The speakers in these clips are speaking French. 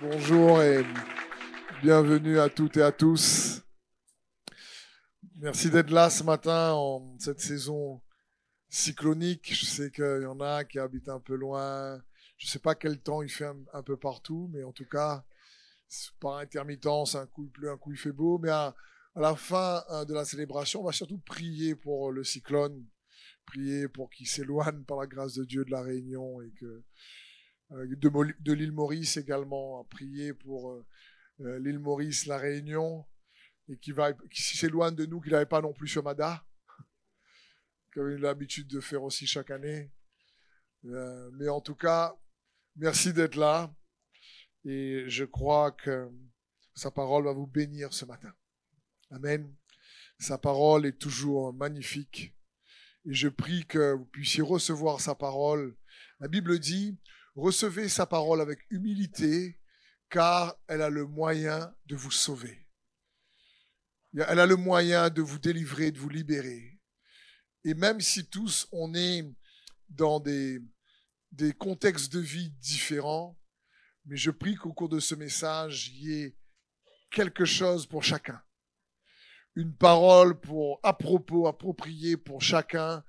Bonjour et bienvenue à toutes et à tous. Merci d'être là ce matin en cette saison cyclonique. Je sais qu'il y en a qui habitent un peu loin. Je ne sais pas quel temps il fait un, peu partout, mais en tout cas, par intermittence, un coup il pleut, un coup il fait beau. Mais à, la fin hein, de la célébration, on va surtout prier pour le cyclone, prier pour qu'il s'éloigne par la grâce de Dieu de la Réunion et que de, de l'île Maurice également, à prier pour euh, euh, l'île Maurice, la Réunion, et qui, va, qui s'éloigne de nous, qu'il n'avait pas non plus sur Mada, comme il a l'habitude de faire aussi chaque année. mais en tout cas, merci d'être là, et je crois que sa parole va vous bénir ce matin. Amen. Sa parole est toujours magnifique. Et je prie que vous puissiez recevoir sa parole. La Bible dit, Recevez sa parole avec humilité, car elle a le moyen de vous sauver. Elle a le moyen de vous délivrer, de vous libérer. Et même si tous on est dans des, des contextes de vie différents, mais je prie qu'au cours de ce message, il y ait quelque chose pour chacun. Une parole pour à propos, appropriée pour chacun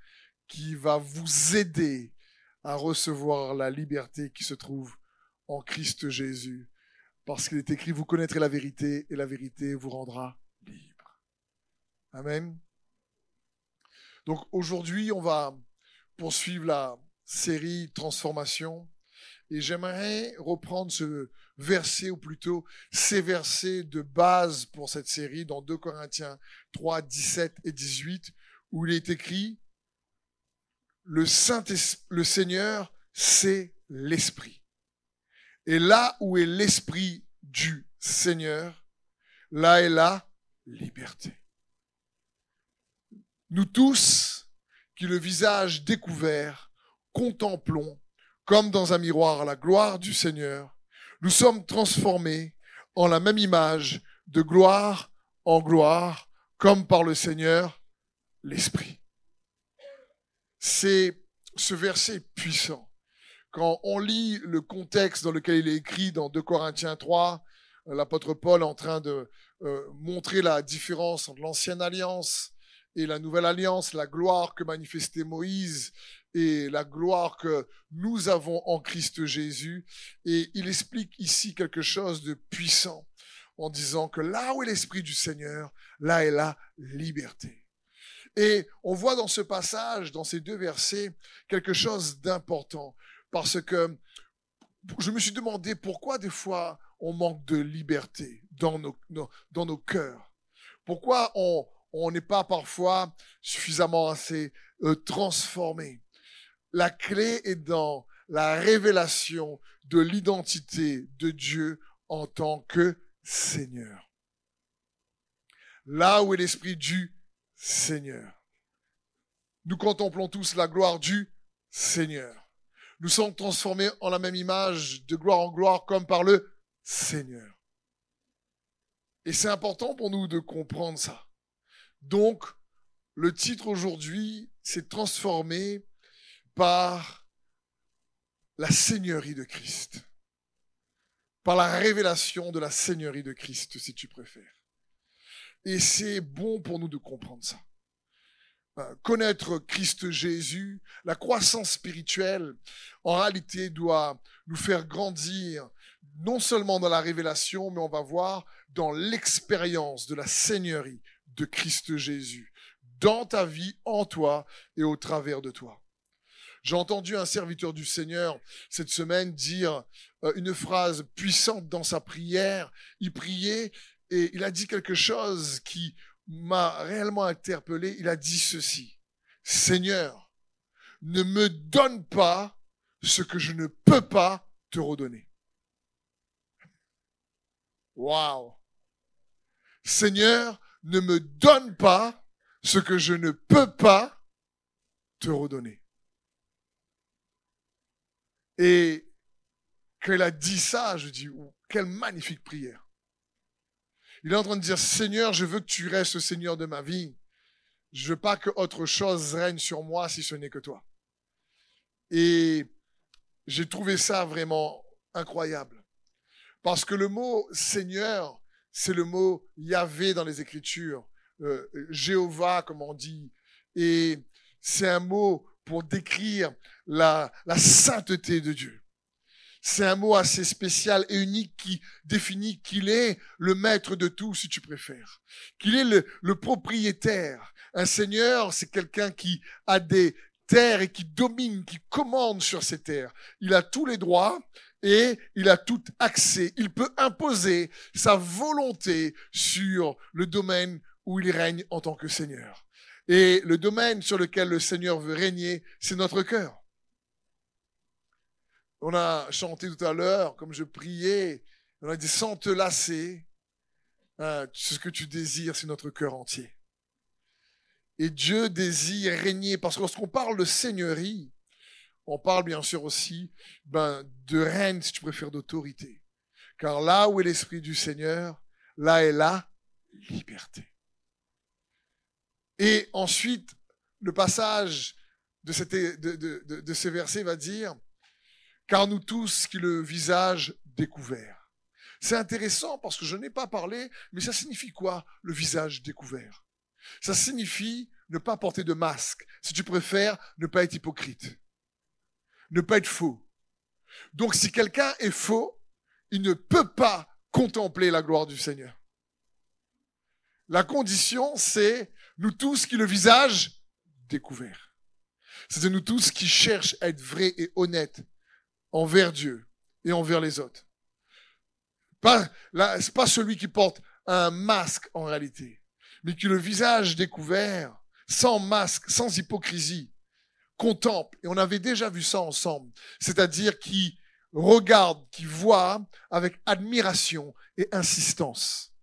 qui va vous aider à recevoir la liberté qui se trouve en Christ Jésus. Parce qu'il est écrit, vous connaîtrez la vérité et la vérité vous rendra libre. Amen. Donc aujourd'hui, on va poursuivre la série Transformation. Et j'aimerais reprendre ce verset, ou plutôt ces versets de base pour cette série dans 2 Corinthiens 3, 17 et 18, où il est écrit, le Saint le Seigneur, c'est l'Esprit. Et là où est l'Esprit du Seigneur, là est la liberté. Nous tous, qui le visage découvert, contemplons, comme dans un miroir, la gloire du Seigneur, nous sommes transformés en la même image, de gloire en gloire, comme par le Seigneur, l'Esprit c'est ce verset puissant. Quand on lit le contexte dans lequel il est écrit dans 2 Corinthiens 3, euh, l'apôtre Paul en train de euh, montrer la différence entre l'ancienne alliance et la nouvelle alliance, la gloire que manifestait Moïse et la gloire que nous avons en Christ Jésus. Et il explique ici quelque chose de puissant en disant que là où est l'Esprit du Seigneur, là est la liberté. Et on voit dans ce passage, dans ces deux versets, quelque chose d'important. Parce que je me suis demandé pourquoi des fois on manque de liberté dans nos, dans nos cœurs. Pourquoi on n'est pas parfois suffisamment assez euh, transformé? La clé est dans la révélation de l'identité de Dieu en tant que Seigneur. Là où est l'esprit du Seigneur. Nous contemplons tous la gloire du Seigneur. Nous sommes transformés en la même image de gloire en gloire comme par le Seigneur. Et c'est important pour nous de comprendre ça. Donc, le titre aujourd'hui, c'est transformé par la Seigneurie de Christ. Par la révélation de la Seigneurie de Christ, si tu préfères. Et c'est bon pour nous de comprendre ça. Euh, connaître Christ Jésus, la croissance spirituelle, en réalité, doit nous faire grandir, non seulement dans la révélation, mais on va voir dans l'expérience de la Seigneurie de Christ Jésus, dans ta vie, en toi et au travers de toi. J'ai entendu un serviteur du Seigneur cette semaine dire euh, une phrase puissante dans sa prière. Il priait et il a dit quelque chose qui m'a réellement interpellé. Il a dit ceci. Seigneur, ne me donne pas ce que je ne peux pas te redonner. Waouh. Seigneur, ne me donne pas ce que je ne peux pas te redonner. Et il a dit ça, je dis, quelle magnifique prière. Il est en train de dire, Seigneur, je veux que tu restes le Seigneur de ma vie. Je veux pas que autre chose règne sur moi si ce n'est que toi. Et j'ai trouvé ça vraiment incroyable. Parce que le mot Seigneur, c'est le mot Yahvé dans les Écritures, euh, Jéhovah, comme on dit. Et c'est un mot pour décrire la, la sainteté de Dieu. C'est un mot assez spécial et unique qui définit qu'il est le maître de tout, si tu préfères. Qu'il est le, le propriétaire. Un seigneur, c'est quelqu'un qui a des terres et qui domine, qui commande sur ces terres. Il a tous les droits et il a tout accès. Il peut imposer sa volonté sur le domaine où il règne en tant que Seigneur. Et le domaine sur lequel le Seigneur veut régner, c'est notre cœur. On a chanté tout à l'heure, comme je priais, on a dit sans te lasser, hein, ce que tu désires, c'est notre cœur entier. Et Dieu désire régner, parce que lorsqu'on parle de seigneurie, on parle bien sûr aussi ben, de règne, si tu préfères, d'autorité. Car là où est l'Esprit du Seigneur, là est la liberté. Et ensuite, le passage de, cette, de, de, de versets va dire, car nous tous qui le visage découvert. C'est intéressant parce que je n'ai pas parlé, mais ça signifie quoi le visage découvert? Ça signifie ne pas porter de masque. Si tu préfères, ne pas être hypocrite. Ne pas être faux. Donc si quelqu'un est faux, il ne peut pas contempler la gloire du Seigneur. La condition, c'est nous tous qui le visage découvert. C'est nous tous qui cherchent à être vrais et honnêtes envers Dieu et envers les autres. Pas, là, c'est pas celui qui porte un masque en réalité, mais qui le visage découvert, sans masque, sans hypocrisie, contemple. Et on avait déjà vu ça ensemble. C'est-à-dire qui regarde, qui voit avec admiration et insistance.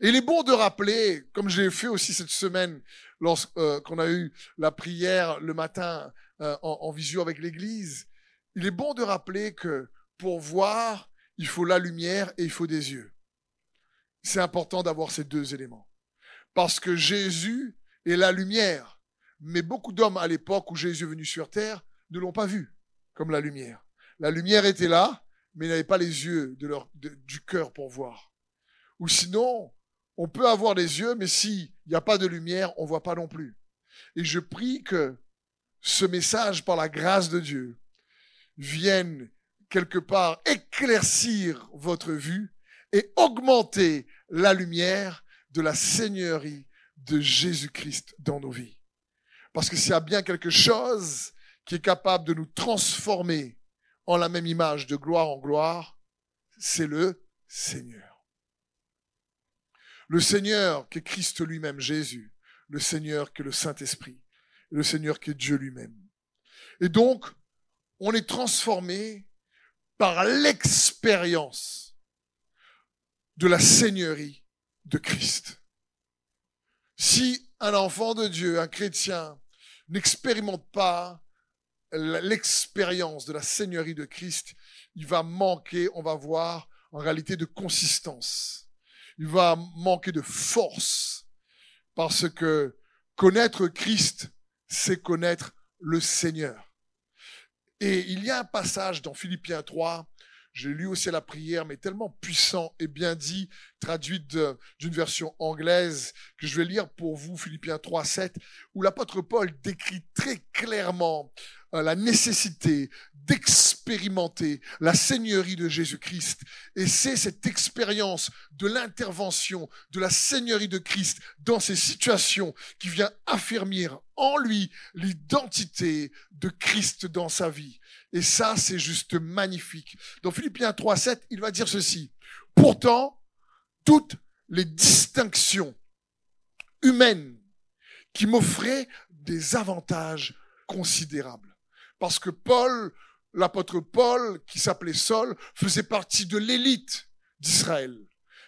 Et il est bon de rappeler, comme je l'ai fait aussi cette semaine, lorsqu'on euh, a eu la prière le matin euh, en, en visio avec l'Église, il est bon de rappeler que pour voir, il faut la lumière et il faut des yeux. C'est important d'avoir ces deux éléments. Parce que Jésus est la lumière. Mais beaucoup d'hommes à l'époque où Jésus est venu sur terre ne l'ont pas vu comme la lumière. La lumière était là, mais ils n'avaient pas les yeux du cœur pour voir. Ou sinon, on peut avoir les yeux, mais s'il n'y a pas de lumière, on ne voit pas non plus. Et je prie que ce message, par la grâce de Dieu, viennent quelque part éclaircir votre vue et augmenter la lumière de la Seigneurie de Jésus-Christ dans nos vies. Parce que s'il y a bien quelque chose qui est capable de nous transformer en la même image de gloire en gloire, c'est le Seigneur. Le Seigneur qui est Christ lui-même, Jésus, le Seigneur qui est le Saint-Esprit, le Seigneur qui est Dieu lui-même. Et donc, on est transformé par l'expérience de la Seigneurie de Christ. Si un enfant de Dieu, un chrétien, n'expérimente pas l'expérience de la Seigneurie de Christ, il va manquer, on va voir, en réalité de consistance. Il va manquer de force. Parce que connaître Christ, c'est connaître le Seigneur. Et il y a un passage dans Philippiens 3, j'ai lu aussi la prière, mais tellement puissant et bien dit, traduit d'une version anglaise, que je vais lire pour vous, Philippiens 3, 7, où l'apôtre Paul décrit très clairement la nécessité d'expérimenter la Seigneurie de Jésus-Christ. Et c'est cette expérience de l'intervention de la Seigneurie de Christ dans ces situations qui vient affirmir en lui l'identité de Christ dans sa vie. Et ça, c'est juste magnifique. Dans Philippiens 3, 7, il va dire ceci. Pourtant, toutes les distinctions humaines qui m'offraient des avantages considérables. Parce que Paul, l'apôtre Paul, qui s'appelait Saul, faisait partie de l'élite d'Israël.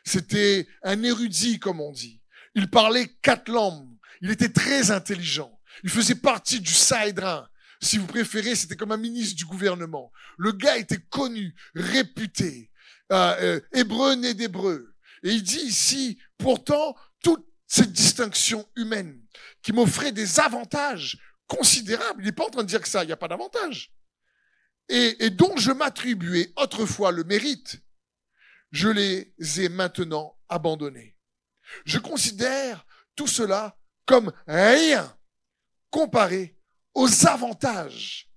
C'était un érudit, comme on dit. Il parlait quatre langues. Il était très intelligent. Il faisait partie du Saïdrin. Si vous préférez, c'était comme un ministre du gouvernement. Le gars était connu, réputé, euh, euh, hébreu né d'hébreu. Et il dit ici, pourtant, toute cette distinction humaine qui m'offrait des avantages considérable. Il n'est pas en train de dire que ça, il n'y a pas d'avantage. Et, et dont je m'attribuais autrefois le mérite, je les ai maintenant abandonnés. Je considère tout cela comme rien comparé aux avantages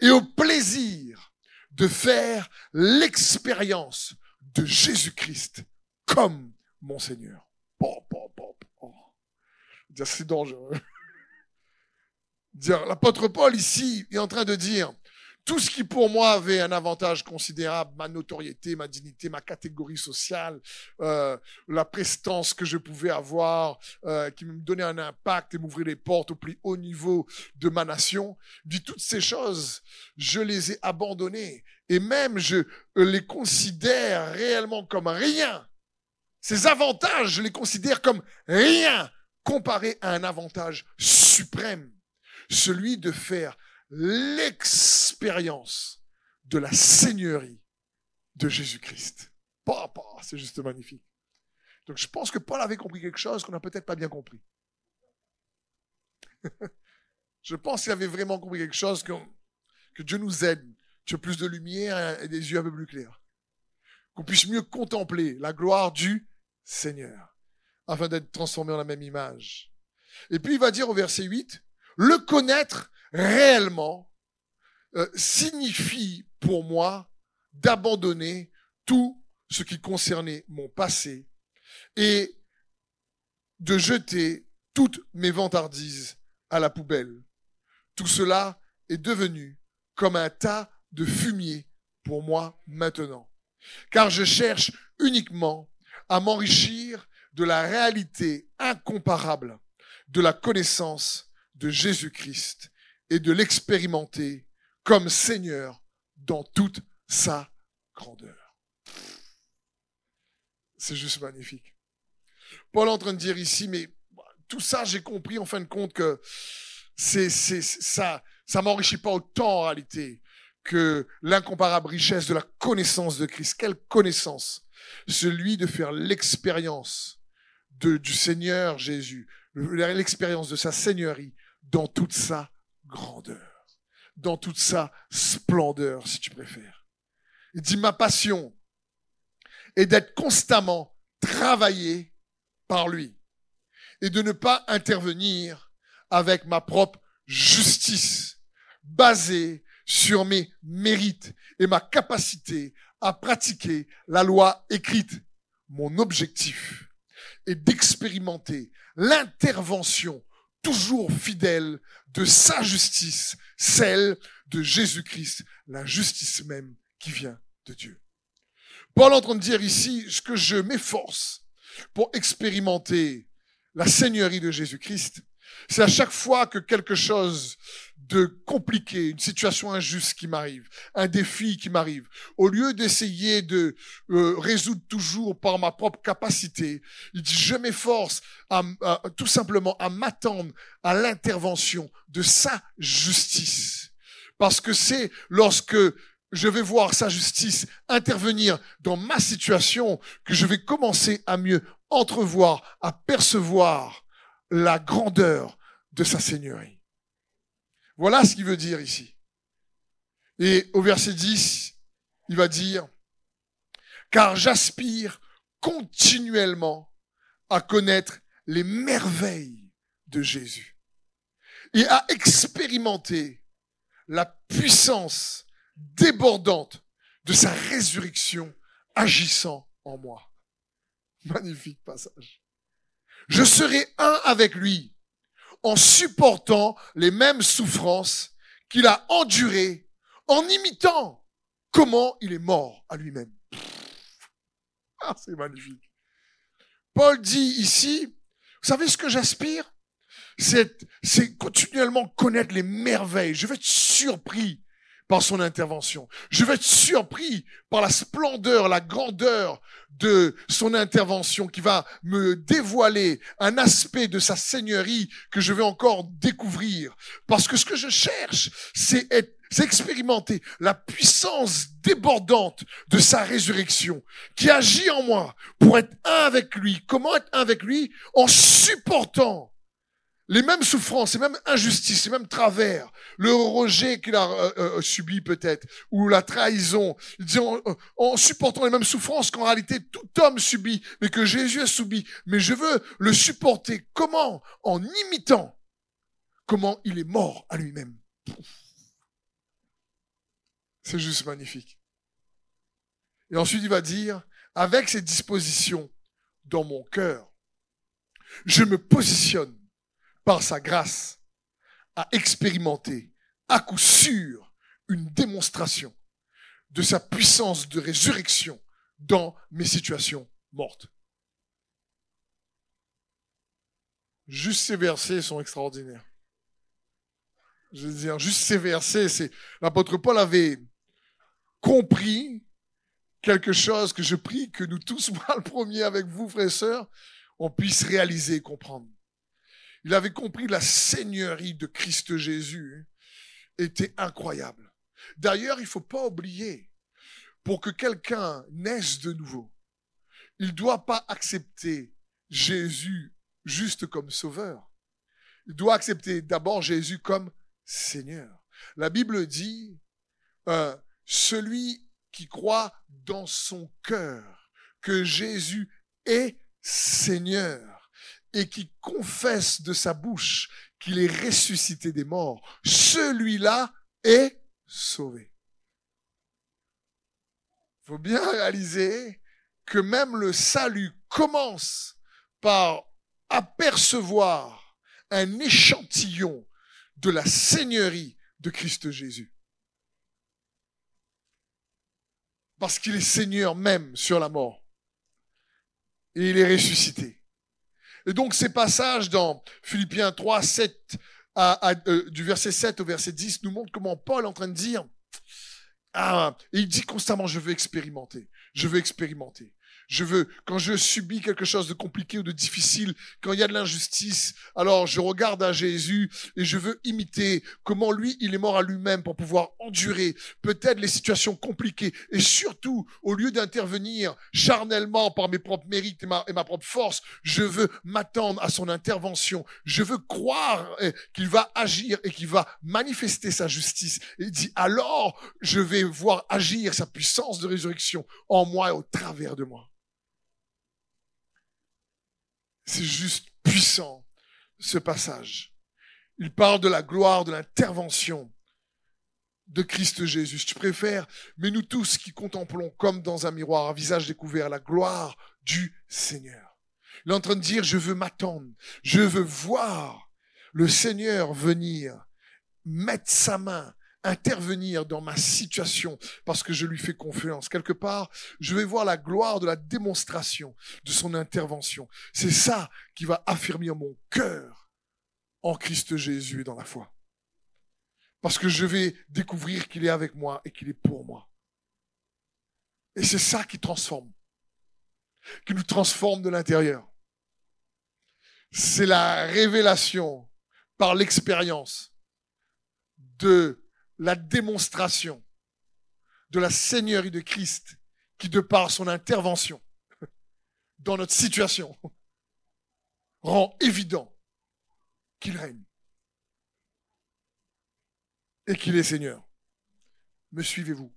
et au plaisir de faire l'expérience de Jésus-Christ comme mon Seigneur. C'est dangereux. L'apôtre Paul ici est en train de dire, tout ce qui pour moi avait un avantage considérable, ma notoriété, ma dignité, ma catégorie sociale, euh, la prestance que je pouvais avoir, euh, qui me donnait un impact et m'ouvrir les portes au plus haut niveau de ma nation, dit toutes ces choses, je les ai abandonnées et même je les considère réellement comme rien. Ces avantages, je les considère comme rien comparé à un avantage suprême, celui de faire l'expérience de la seigneurie de Jésus-Christ. C'est juste magnifique. Donc je pense que Paul avait compris quelque chose qu'on n'a peut-être pas bien compris. je pense qu'il avait vraiment compris quelque chose que, que Dieu nous aide, tu as plus de lumière et des yeux un peu plus clairs. Qu'on puisse mieux contempler la gloire du Seigneur, afin d'être transformé en la même image. Et puis il va dire au verset 8, le connaître réellement euh, signifie pour moi d'abandonner tout ce qui concernait mon passé et de jeter toutes mes vantardises à la poubelle. Tout cela est devenu comme un tas de fumier pour moi maintenant. Car je cherche uniquement à m'enrichir de la réalité incomparable de la connaissance de Jésus-Christ et de l'expérimenter comme Seigneur dans toute sa grandeur. C'est juste magnifique. Paul est en train de dire ici, mais tout ça, j'ai compris en fin de compte que c'est, ça, ça m'enrichit pas autant en réalité que l'incomparable richesse de la connaissance de Christ. Quelle connaissance? Celui de faire l'expérience du Seigneur Jésus, l'expérience de sa Seigneurie dans toute sa grandeur, dans toute sa splendeur, si tu préfères. Il dit, ma passion est d'être constamment travaillé par lui et de ne pas intervenir avec ma propre justice basée sur mes mérites et ma capacité à pratiquer la loi écrite. Mon objectif est d'expérimenter l'intervention toujours fidèle de sa justice, celle de Jésus-Christ, la justice même qui vient de Dieu. Paul est en train de dire ici que je m'efforce pour expérimenter la seigneurie de Jésus-Christ. C'est à chaque fois que quelque chose de compliqué, une situation injuste qui m'arrive, un défi qui m'arrive, au lieu d'essayer de euh, résoudre toujours par ma propre capacité, il dit je m'efforce à, tout simplement à m'attendre à l'intervention de sa justice. Parce que c'est lorsque je vais voir sa justice intervenir dans ma situation que je vais commencer à mieux entrevoir, à percevoir la grandeur de sa seigneurie. Voilà ce qu'il veut dire ici. Et au verset 10, il va dire, car j'aspire continuellement à connaître les merveilles de Jésus et à expérimenter la puissance débordante de sa résurrection agissant en moi. Magnifique passage. Je serai un avec lui en supportant les mêmes souffrances qu'il a endurées, en imitant comment il est mort à lui-même. Ah, c'est magnifique. Paul dit ici, vous savez ce que j'aspire? C'est continuellement connaître les merveilles. Je vais être surpris par son intervention. Je vais être surpris par la splendeur, la grandeur de son intervention qui va me dévoiler un aspect de sa seigneurie que je vais encore découvrir. Parce que ce que je cherche, c'est être expérimenter la puissance débordante de sa résurrection qui agit en moi pour être un avec lui. Comment être un avec lui? En supportant les mêmes souffrances, les mêmes injustices, les mêmes travers, le rejet qu'il a euh, euh, subi peut-être, ou la trahison, en, en, supportant les mêmes souffrances qu'en réalité tout homme subit, mais que Jésus a subi. Mais je veux le supporter. Comment? En imitant comment il est mort à lui-même. C'est juste magnifique. Et ensuite il va dire, avec ces dispositions dans mon cœur, je me positionne par sa grâce, à expérimenter à coup sûr une démonstration de sa puissance de résurrection dans mes situations mortes. Juste ces versets sont extraordinaires. Je veux dire, juste ces versets, c'est l'apôtre Paul avait compris quelque chose que je prie que nous tous, moi le premier avec vous, frères et sœurs, on puisse réaliser et comprendre. Il avait compris la seigneurie de Christ Jésus était incroyable. D'ailleurs, il faut pas oublier, pour que quelqu'un naisse de nouveau, il doit pas accepter Jésus juste comme sauveur. Il doit accepter d'abord Jésus comme Seigneur. La Bible dit, euh, celui qui croit dans son cœur que Jésus est Seigneur et qui confesse de sa bouche qu'il est ressuscité des morts, celui-là est sauvé. Il faut bien réaliser que même le salut commence par apercevoir un échantillon de la seigneurie de Christ Jésus. Parce qu'il est Seigneur même sur la mort. Et il est ressuscité. Et donc ces passages dans Philippiens 3, 7, à, euh, du verset 7 au verset 10 nous montrent comment Paul est en train de dire, ah, il dit constamment, je veux expérimenter, je veux expérimenter. Je veux, quand je subis quelque chose de compliqué ou de difficile, quand il y a de l'injustice, alors je regarde à Jésus et je veux imiter comment lui, il est mort à lui-même pour pouvoir endurer peut-être les situations compliquées. Et surtout, au lieu d'intervenir charnellement par mes propres mérites et ma, et ma propre force, je veux m'attendre à son intervention. Je veux croire eh, qu'il va agir et qu'il va manifester sa justice. Et il dit, alors, je vais voir agir sa puissance de résurrection en moi et au travers de moi. C'est juste puissant, ce passage. Il parle de la gloire, de l'intervention de Christ Jésus. Tu préfères, mais nous tous qui contemplons comme dans un miroir, un visage découvert, la gloire du Seigneur. Il est en train de dire, je veux m'attendre, je veux voir le Seigneur venir, mettre sa main intervenir dans ma situation parce que je lui fais confiance. Quelque part, je vais voir la gloire de la démonstration de son intervention. C'est ça qui va affirmer mon cœur en Christ Jésus et dans la foi. Parce que je vais découvrir qu'il est avec moi et qu'il est pour moi. Et c'est ça qui transforme, qui nous transforme de l'intérieur. C'est la révélation par l'expérience de la démonstration de la Seigneurie de Christ qui, de par son intervention dans notre situation, rend évident qu'il règne et qu'il est Seigneur. Me suivez-vous?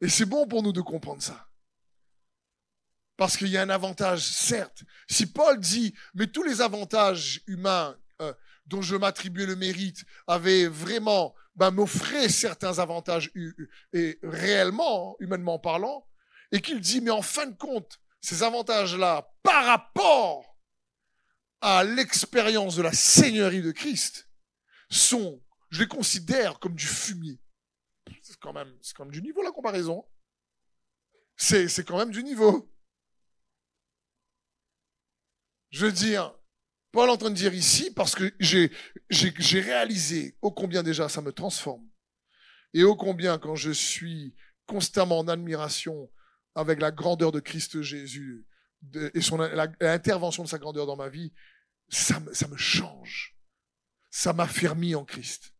Et c'est bon pour nous de comprendre ça. Parce qu'il y a un avantage, certes. Si Paul dit, mais tous les avantages humains dont je m'attribuais le mérite avait vraiment ben, certains avantages et réellement, humainement parlant, et qu'il dit, mais en fin de compte, ces avantages-là, par rapport à l'expérience de la Seigneurie de Christ, sont, je les considère comme du fumier. C'est quand même, c'est quand même du niveau la comparaison. C'est, c'est quand même du niveau. Je veux dire, Paul est en train de dire ici, parce que j'ai, réalisé ô combien déjà ça me transforme. Et ô combien quand je suis constamment en admiration avec la grandeur de Christ Jésus et son, l'intervention de sa grandeur dans ma vie, ça me, ça me change. Ça m'affermit en Christ.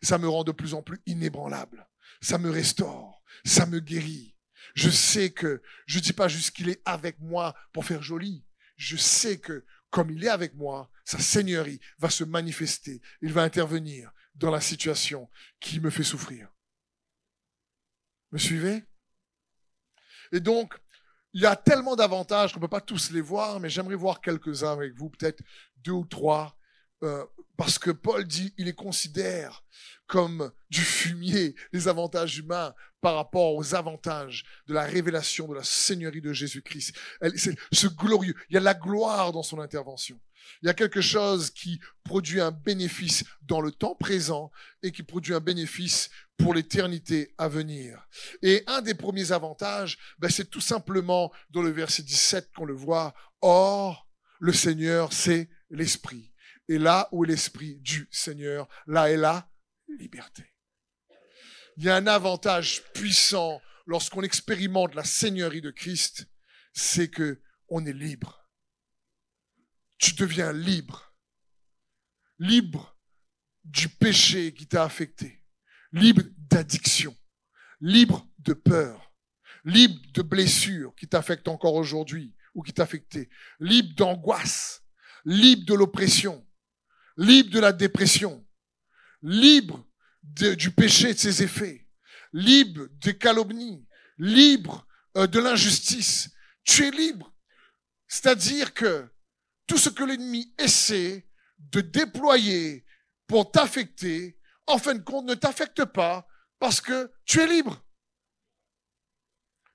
Ça me rend de plus en plus inébranlable. Ça me restaure. Ça me guérit. Je sais que je dis pas juste qu'il est avec moi pour faire joli je sais que comme il est avec moi, sa seigneurie va se manifester. Il va intervenir dans la situation qui me fait souffrir. Me suivez? Et donc, il y a tellement d'avantages qu'on ne peut pas tous les voir, mais j'aimerais voir quelques-uns avec vous, peut-être deux ou trois, euh, parce que Paul dit, il les considère comme du fumier, les avantages humains par rapport aux avantages de la révélation de la Seigneurie de Jésus-Christ. C'est ce glorieux, il y a la gloire dans son intervention. Il y a quelque chose qui produit un bénéfice dans le temps présent et qui produit un bénéfice pour l'éternité à venir. Et un des premiers avantages, ben, c'est tout simplement dans le verset 17 qu'on le voit. Or, le Seigneur, c'est l'Esprit. Et là où est l'Esprit du Seigneur, là est la liberté. Il y a un avantage puissant lorsqu'on expérimente la Seigneurie de Christ, c'est que on est libre tu deviens libre. Libre du péché qui t'a affecté. Libre d'addiction. Libre de peur. Libre de blessures qui t'affectent encore aujourd'hui ou qui t'affectaient. Libre d'angoisse. Libre de l'oppression. Libre de la dépression. Libre du péché et de ses effets. Libre des calomnies. Libre euh, de l'injustice. Tu es libre. C'est-à-dire que tout ce que l'ennemi essaie de déployer pour t'affecter, en fin de compte, ne t'affecte pas parce que tu es libre.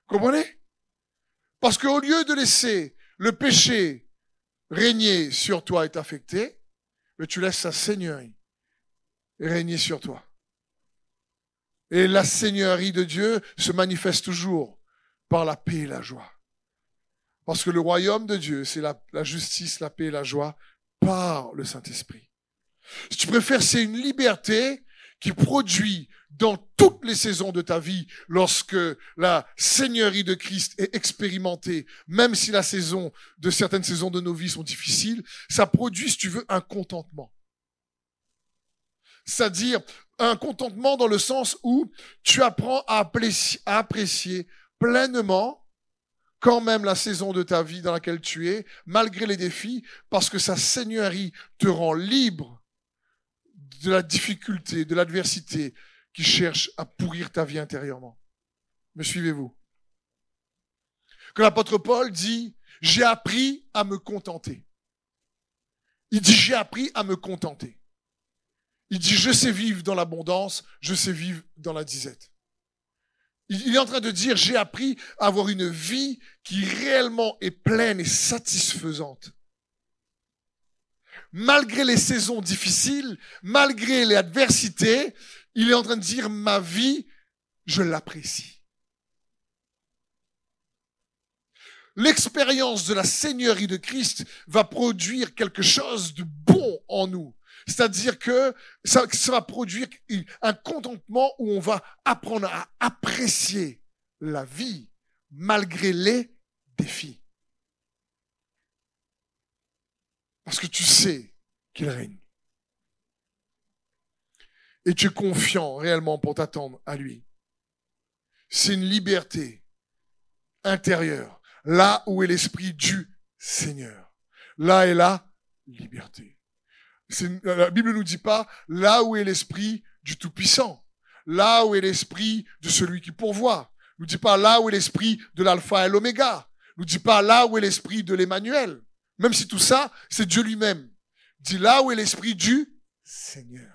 Comprenez? Parce qu'au lieu de laisser le péché régner sur toi et t'affecter, tu laisses sa seigneurie régner sur toi. Et la seigneurie de Dieu se manifeste toujours par la paix et la joie. Parce que le royaume de Dieu, c'est la, justice, la paix et la joie par le Saint-Esprit. Si tu préfères, c'est une liberté qui produit dans toutes les saisons de ta vie, lorsque la Seigneurie de Christ est expérimentée, même si la saison de certaines saisons de nos vies sont difficiles, ça produit, si tu veux, un contentement. C'est-à-dire un contentement dans le sens où tu apprends à apprécier, pleinement quand même la saison de ta vie dans laquelle tu es, malgré les défis, parce que sa seigneurie te rend libre de la difficulté, de l'adversité qui cherche à pourrir ta vie intérieurement. Me suivez-vous? Que l'apôtre Paul dit, j'ai appris à me contenter. Il dit, j'ai appris à me contenter. Il dit, je sais vivre dans l'abondance, je sais vivre dans la disette. Il est en train de dire, j'ai appris à avoir une vie qui réellement est pleine et satisfaisante. Malgré les saisons difficiles, malgré les adversités, il est en train de dire, ma vie, je l'apprécie. L'expérience de la Seigneurie de Christ va produire quelque chose de bon en nous. C'est-à-dire que ça, va produire un contentement où on va apprendre à apprécier la vie malgré les défis. Parce que tu sais qu'il règne. Et tu es confiant réellement pour t'attendre à lui. C'est une liberté intérieure. Là où est l'esprit du Seigneur. Là est la liberté. La Bible ne nous dit pas là où est l'esprit du Tout-Puissant, là où est l'esprit de celui qui pourvoit. Ne nous dit pas là où est l'esprit de l'alpha et l'oméga. Ne nous dit pas là où est l'esprit de l'Emmanuel. Même si tout ça, c'est Dieu lui-même. Dit là où est l'esprit du Seigneur.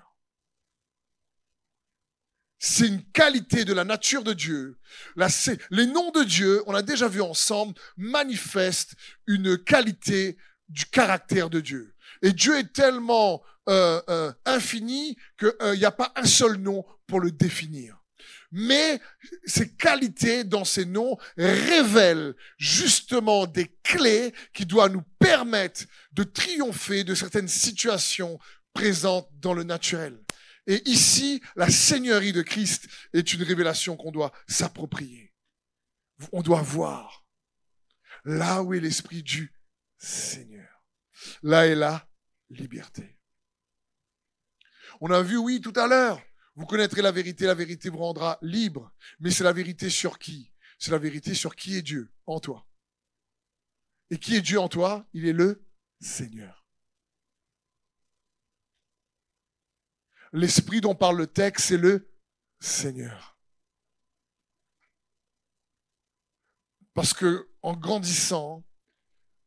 C'est une qualité de la nature de Dieu. les noms de Dieu, on a déjà vu ensemble, manifestent une qualité du caractère de Dieu. Et Dieu est tellement euh, euh, infini qu'il n'y euh, a pas un seul nom pour le définir. Mais ces qualités dans ces noms révèlent justement des clés qui doivent nous permettre de triompher de certaines situations présentes dans le naturel. Et ici, la Seigneurie de Christ est une révélation qu'on doit s'approprier. On doit voir là où est l'Esprit du Seigneur. Là est là liberté. On a vu, oui, tout à l'heure, vous connaîtrez la vérité, la vérité vous rendra libre. Mais c'est la vérité sur qui? C'est la vérité sur qui est Dieu? En toi. Et qui est Dieu en toi? Il est le Seigneur. L'esprit dont parle le texte, c'est le Seigneur. Parce que en grandissant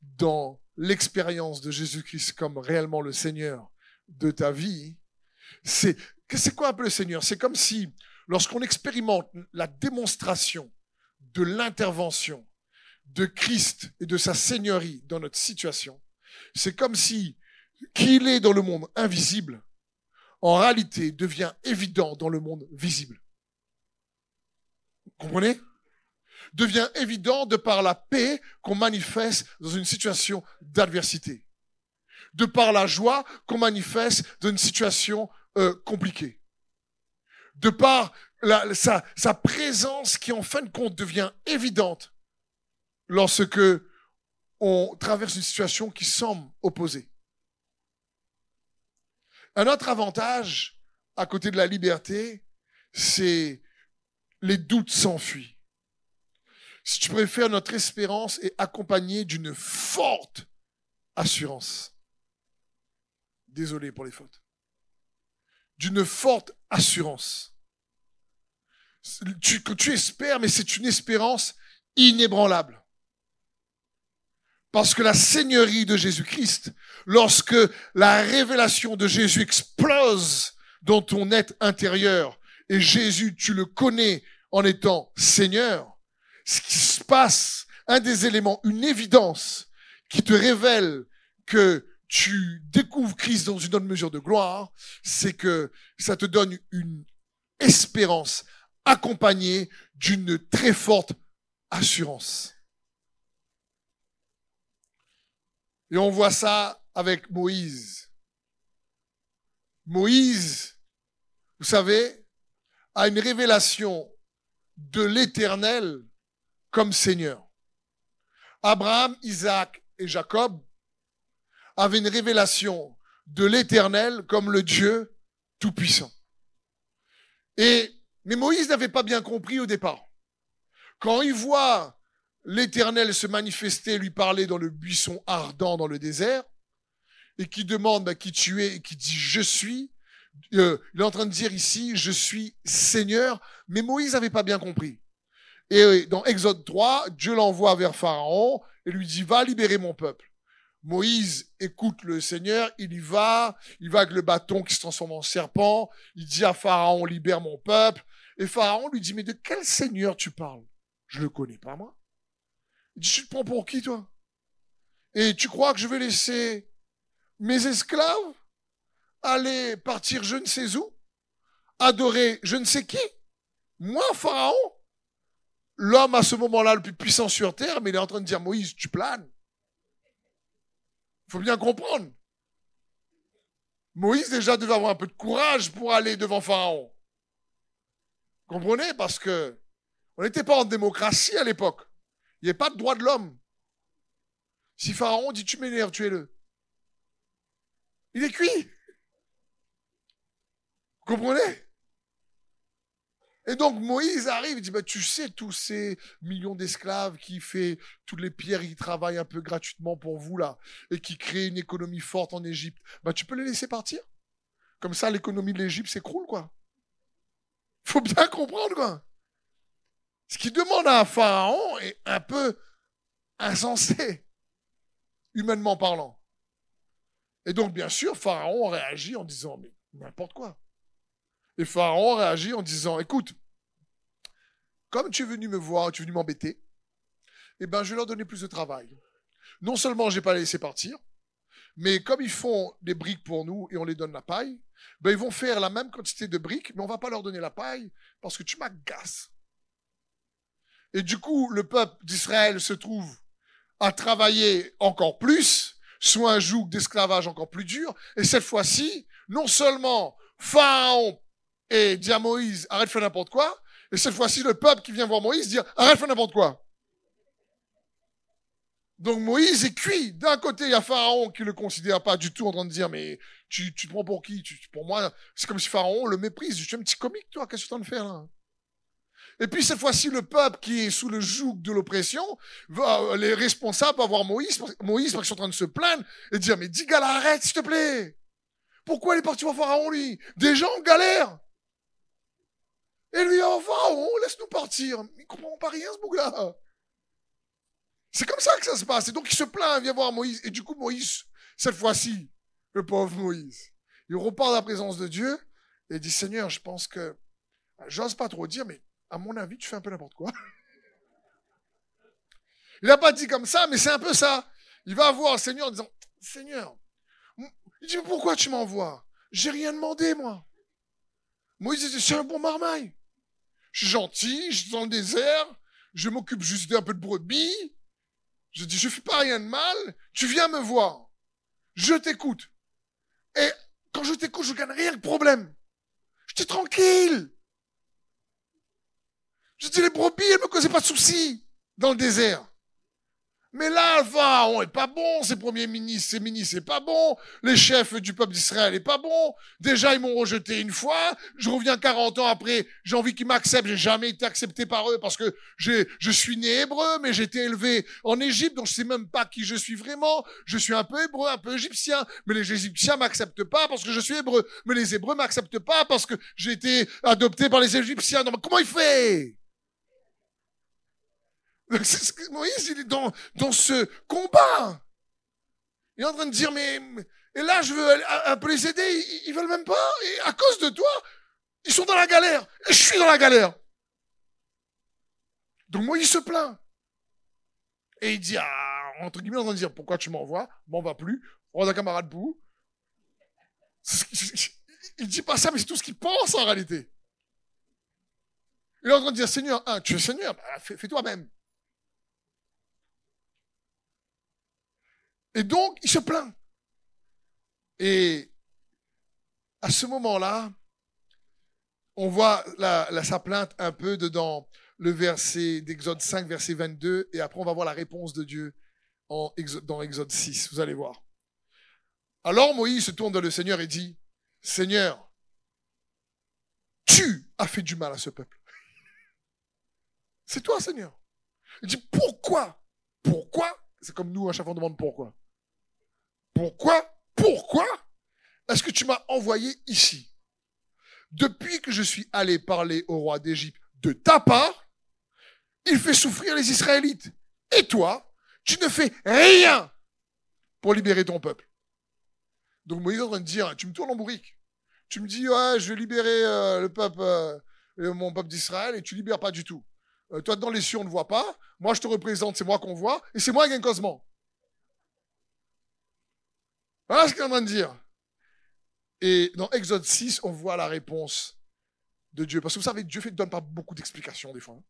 dans l'expérience de Jésus-Christ comme réellement le Seigneur de ta vie, c'est c'est quoi un peu le Seigneur? C'est comme si lorsqu'on expérimente la démonstration de l'intervention de Christ et de sa seigneurie dans notre situation, c'est comme si qu'il est dans le monde invisible, en réalité devient évident dans le monde visible. Vous comprenez? Devient évident de par la paix qu'on manifeste dans une situation d'adversité. De par la joie qu'on manifeste dans une situation euh, compliquée. De par sa, sa présence qui en fin de compte devient évidente lorsque on traverse une situation qui semble opposée. Un autre avantage, à côté de la liberté, c'est les doutes s'enfuient. Si tu préfères, notre espérance est accompagnée d'une forte assurance. Désolé pour les fautes. D'une forte assurance. Tu, tu espères, mais c'est une espérance inébranlable. Parce que la seigneurie de Jésus-Christ, lorsque la révélation de Jésus explose dans ton être intérieur, et Jésus, tu le connais en étant Seigneur, ce qui se passe, un des éléments, une évidence qui te révèle que tu découvres Christ dans une autre mesure de gloire, c'est que ça te donne une espérance accompagnée d'une très forte assurance. Et on voit ça avec Moïse. Moïse, vous savez, a une révélation de l'éternel comme Seigneur. Abraham, Isaac et Jacob avaient une révélation de l'éternel comme le Dieu tout-puissant. Et, mais Moïse n'avait pas bien compris au départ. Quand il voit l'Éternel se manifester, lui parler dans le buisson ardent dans le désert, et qui demande qui tu es, et qui dit je suis. Euh, il est en train de dire ici, je suis Seigneur, mais Moïse n'avait pas bien compris. Et dans Exode 3, Dieu l'envoie vers Pharaon et lui dit, va libérer mon peuple. Moïse écoute le Seigneur, il y va, il va avec le bâton qui se transforme en serpent, il dit à Pharaon, libère mon peuple. Et Pharaon lui dit, mais de quel Seigneur tu parles? Je le connais pas, moi. Il dit, tu te prends pour qui, toi? Et tu crois que je vais laisser mes esclaves aller partir je ne sais où, adorer je ne sais qui? Moi, Pharaon? L'homme à ce moment-là le plus puissant sur terre, mais il est en train de dire, Moïse, tu planes. Il faut bien comprendre. Moïse déjà devait avoir un peu de courage pour aller devant Pharaon. Comprenez? Parce que on n'était pas en démocratie à l'époque. Il n'y a pas de droit de l'homme. Si Pharaon dit tu m'énerves, tuez-le. Il est cuit. Comprenez? Et donc Moïse arrive, il dit, bah, tu sais, tous ces millions d'esclaves qui fait toutes les pierres, qui travaillent un peu gratuitement pour vous là, et qui créent une économie forte en Égypte, bah, tu peux les laisser partir. Comme ça, l'économie de l'Égypte s'écroule, quoi. Faut bien comprendre, quoi. Ce qui demande à un pharaon est un peu insensé, humainement parlant. Et donc, bien sûr, Pharaon réagit en disant, mais n'importe quoi. Et Pharaon réagit en disant, écoute, comme tu es venu me voir, tu es venu m'embêter, eh ben, je vais leur donner plus de travail. Non seulement je n'ai pas laissé partir, mais comme ils font des briques pour nous et on les donne la paille, ben, ils vont faire la même quantité de briques, mais on va pas leur donner la paille parce que tu m'agaces. Et du coup, le peuple d'Israël se trouve à travailler encore plus, sous un joug d'esclavage encore plus dur. Et cette fois-ci, non seulement Pharaon et dit à Moïse, arrête de faire n'importe quoi, et cette fois-ci, le peuple qui vient voir Moïse dit, arrête de faire n'importe quoi. Donc Moïse est cuit. D'un côté, il y a Pharaon qui le considère pas du tout en train de dire, mais tu, tu te prends pour qui? Tu, Pour moi, c'est comme si Pharaon le méprise. Je suis un petit comique, toi, qu'est-ce que tu en train de faire là? Et puis cette fois-ci, le peuple qui est sous le joug de l'oppression, va, les responsables vont voir Moïse, Moïse parce qu'ils sont en train de se plaindre et dire, mais dis Gala, arrête s'il te plaît. Pourquoi il est parti voir Pharaon lui? Des gens en galère. Et lui, oh Pharaon, laisse-nous partir. Il comprend pas rien ce bouc-là. C'est comme ça que ça se passe. Et donc il se plaint, il vient voir Moïse. Et du coup, Moïse, cette fois-ci, le pauvre Moïse, il repart de la présence de Dieu et dit, Seigneur, je pense que, j'ose pas trop dire, mais à mon avis, tu fais un peu n'importe quoi. Il n'a pas dit comme ça, mais c'est un peu ça. Il va voir le Seigneur en disant, Seigneur, il dit, pourquoi tu m'envoies? J'ai rien demandé, moi. Moïse dit, c'est un bon marmaille. Je suis gentil, je suis dans le désert, je m'occupe juste d'un peu de brebis. Je dis, je fais pas rien de mal, tu viens me voir. Je t'écoute. Et quand je t'écoute, je gagne rien de problème. Je dis tranquille. Je dis les brebis, elles me causaient pas de soucis dans le désert. Mais là, va, on est pas bon, ces premiers ministres, ces ministres, c'est pas bon, les chefs du peuple d'Israël est pas bon. Déjà, ils m'ont rejeté une fois, je reviens 40 ans après, j'ai envie qu'ils m'acceptent, j'ai jamais été accepté par eux parce que je suis né hébreu, mais j'ai été élevé en Égypte, donc je sais même pas qui je suis vraiment. Je suis un peu hébreu, un peu égyptien, mais les Égyptiens m'acceptent pas parce que je suis hébreu. Mais les Hébreux m'acceptent pas parce que j'ai été adopté par les Égyptiens. Donc, comment il fait? Moïse, il est dans, dans ce combat. Il est en train de dire, mais, et là, je veux peu les aider, ils, ils veulent même pas, et à cause de toi, ils sont dans la galère, et je suis dans la galère. Donc Moïse se plaint. Et il dit, ah, entre guillemets, en train de dire, pourquoi tu m'envoies, m'en va plus, rends un camarade bout. Il dit pas ça, mais c'est tout ce qu'il pense en réalité. Il est en train de dire, Seigneur, tu es Seigneur, bah, fais toi-même. Et donc, il se plaint. Et à ce moment-là, on voit sa plainte un peu dedans le verset d'Exode 5, verset 22, et après on va voir la réponse de Dieu dans Exode 6. Vous allez voir. Alors Moïse se tourne vers le Seigneur et dit, Seigneur, tu as fait du mal à ce peuple. C'est toi, Seigneur. Il dit, pourquoi? Pourquoi C'est comme nous, à chaque fois, on demande pourquoi. Pourquoi Pourquoi est-ce que tu m'as envoyé ici? Depuis que je suis allé parler au roi d'Égypte de ta part, il fait souffrir les Israélites. Et toi, tu ne fais rien pour libérer ton peuple. Donc Moïse est en train de dire, tu me tournes en bourrique. Tu me dis, ouais, je vais libérer euh, le peuple, euh, mon peuple d'Israël, et tu libères pas du tout. Euh, toi, dans les cieux, on ne voit pas. Moi, je te représente, c'est moi qu'on voit, et c'est moi qui gagne. Voilà ce en train de dire. Et dans Exode 6, on voit la réponse de Dieu. Parce que vous savez, Dieu ne donne pas beaucoup d'explications des fois. Hein.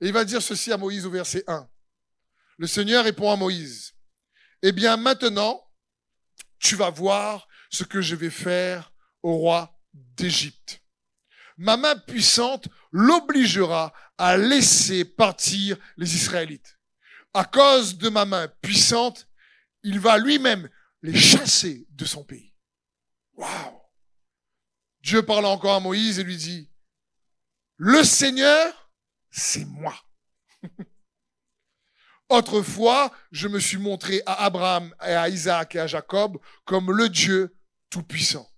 Et il va dire ceci à Moïse au verset 1. Le Seigneur répond à Moïse, Eh bien maintenant, tu vas voir ce que je vais faire au roi d'Égypte. Ma main puissante l'obligera à laisser partir les Israélites. À cause de ma main puissante, il va lui-même les chasser de son pays. Waouh! Dieu parle encore à Moïse et lui dit, le Seigneur, c'est moi. Autrefois, je me suis montré à Abraham et à Isaac et à Jacob comme le Dieu tout-puissant.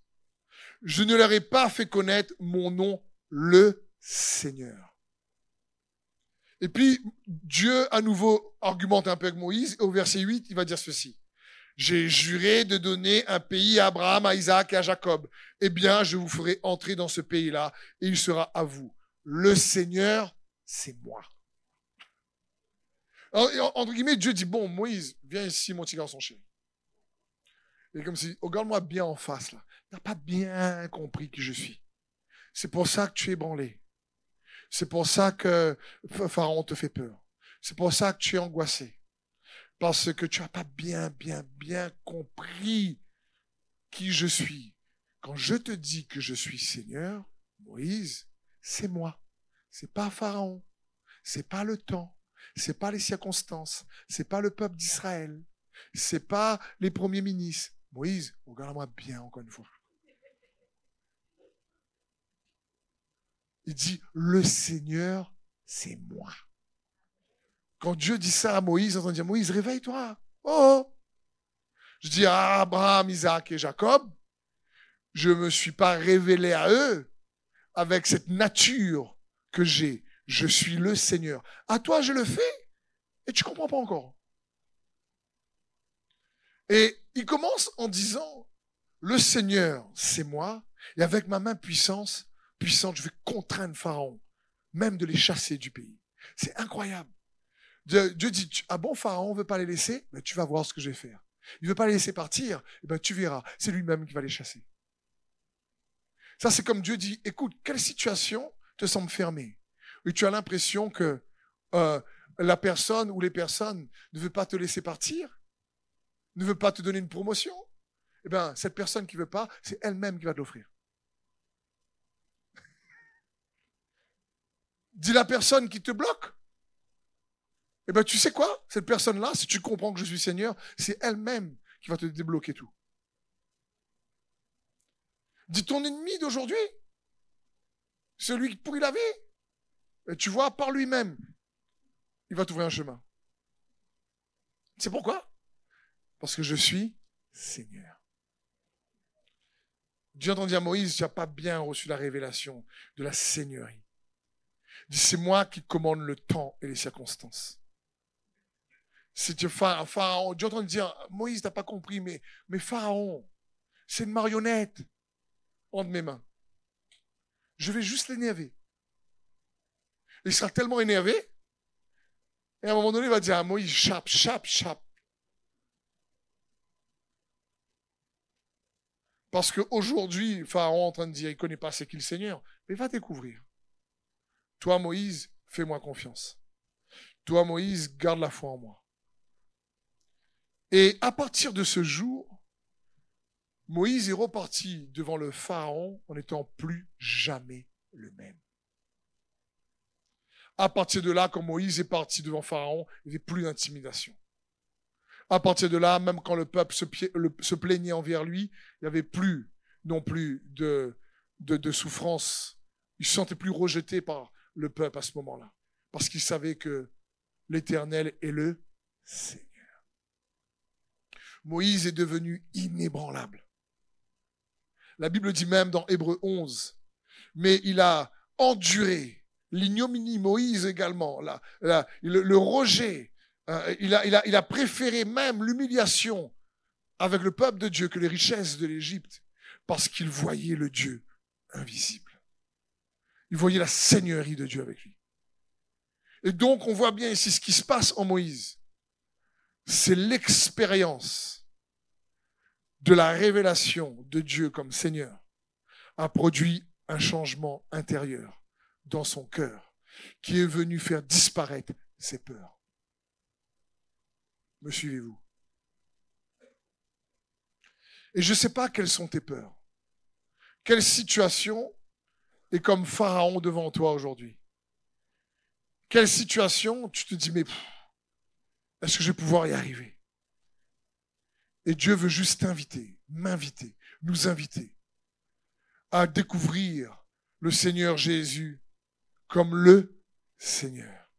Je ne leur ai pas fait connaître mon nom, le Seigneur. Et puis, Dieu, à nouveau, argumente un peu avec Moïse. Au verset 8, il va dire ceci. J'ai juré de donner un pays à Abraham, à Isaac et à Jacob. Eh bien, je vous ferai entrer dans ce pays-là et il sera à vous. Le Seigneur, c'est moi. entre guillemets, Dieu dit, bon, Moïse, viens ici, mon petit garçon chéri. Et comme si, regarde-moi bien en face, là. Tu n'as pas bien compris qui je suis. C'est pour ça que tu es branlé. C'est pour ça que Pharaon te fait peur. C'est pour ça que tu es angoissé parce que tu n'as pas bien, bien, bien compris qui je suis. Quand je te dis que je suis Seigneur, Moïse, c'est moi. C'est pas Pharaon. C'est pas le temps. C'est pas les circonstances. C'est pas le peuple d'Israël. C'est pas les premiers ministres. Moïse, regarde-moi bien encore une fois. Il dit, le Seigneur, c'est moi. Quand Dieu dit ça à Moïse, on dire, Moïse, réveille-toi. Oh! Je dis à Abraham, Isaac et Jacob, je ne me suis pas révélé à eux avec cette nature que j'ai. Je suis le Seigneur. À toi, je le fais et tu comprends pas encore. Et il commence en disant, le Seigneur, c'est moi, et avec ma main puissante, puissante, je vais contraindre Pharaon, même de les chasser du pays. C'est incroyable. Dieu, dit, ah bon, Pharaon veut pas les laisser? Mais ben, Tu vas voir ce que je vais faire. Il veut pas les laisser partir? Eh ben, tu verras. C'est lui-même qui va les chasser. Ça, c'est comme Dieu dit, écoute, quelle situation te semble fermée Et tu as l'impression que euh, la personne ou les personnes ne veulent pas te laisser partir? Ne veut pas te donner une promotion, eh bien, cette personne qui veut pas, c'est elle-même qui va te l'offrir. Dis la personne qui te bloque. Eh bien, tu sais quoi? Cette personne-là, si tu comprends que je suis Seigneur, c'est elle-même qui va te débloquer tout. Dis ton ennemi d'aujourd'hui, celui qui pourrit la vie. Et tu vois, par lui-même, il va t'ouvrir un chemin. C'est pourquoi? Parce que je suis Seigneur. Dieu entend dire à Moïse, tu n'as pas bien reçu la révélation de la Seigneurie. Dit, c'est moi qui commande le temps et les circonstances. C'est Dieu, Pharaon. Dieu entend dire, Moïse, tu n'as pas compris, mais, Pharaon, c'est une marionnette entre mes mains. Je vais juste l'énerver. Il sera tellement énervé, et à un moment donné, il va dire à Moïse, chape, chape, chape. Parce qu'aujourd'hui, Pharaon est en train de dire, il ne connaît pas ce qu'est le Seigneur. Mais va découvrir. Toi, Moïse, fais-moi confiance. Toi, Moïse, garde la foi en moi. Et à partir de ce jour, Moïse est reparti devant le Pharaon en n'étant plus jamais le même. À partir de là, quand Moïse est parti devant Pharaon, il n'y avait plus d'intimidation. À partir de là, même quand le peuple se, plaignait envers lui, il n'y avait plus non plus de, souffrance. Il ne se sentait plus rejeté par le peuple à ce moment-là. Parce qu'il savait que l'Éternel est le Seigneur. Moïse est devenu inébranlable. La Bible dit même dans Hébreu 11, mais il a enduré l'ignominie, Moïse également, le, rejet, a, il, a, préféré même l'humiliation avec le peuple de Dieu que les richesses de l'Égypte, parce qu'il voyait le Dieu invisible. Il voyait la seigneurie de Dieu avec lui. Et donc on voit bien ici ce qui se passe en Moïse. C'est l'expérience de la révélation de Dieu comme Seigneur a produit un changement intérieur dans son cœur qui est venu faire disparaître ses peurs. Me suivez-vous? Et je ne sais pas quelles sont tes peurs. Quelle situation est comme Pharaon devant toi aujourd'hui? Quelle situation tu te dis, mais est-ce que je vais pouvoir y arriver? Et Dieu veut juste t'inviter, m'inviter, nous inviter à découvrir le Seigneur Jésus comme le Seigneur.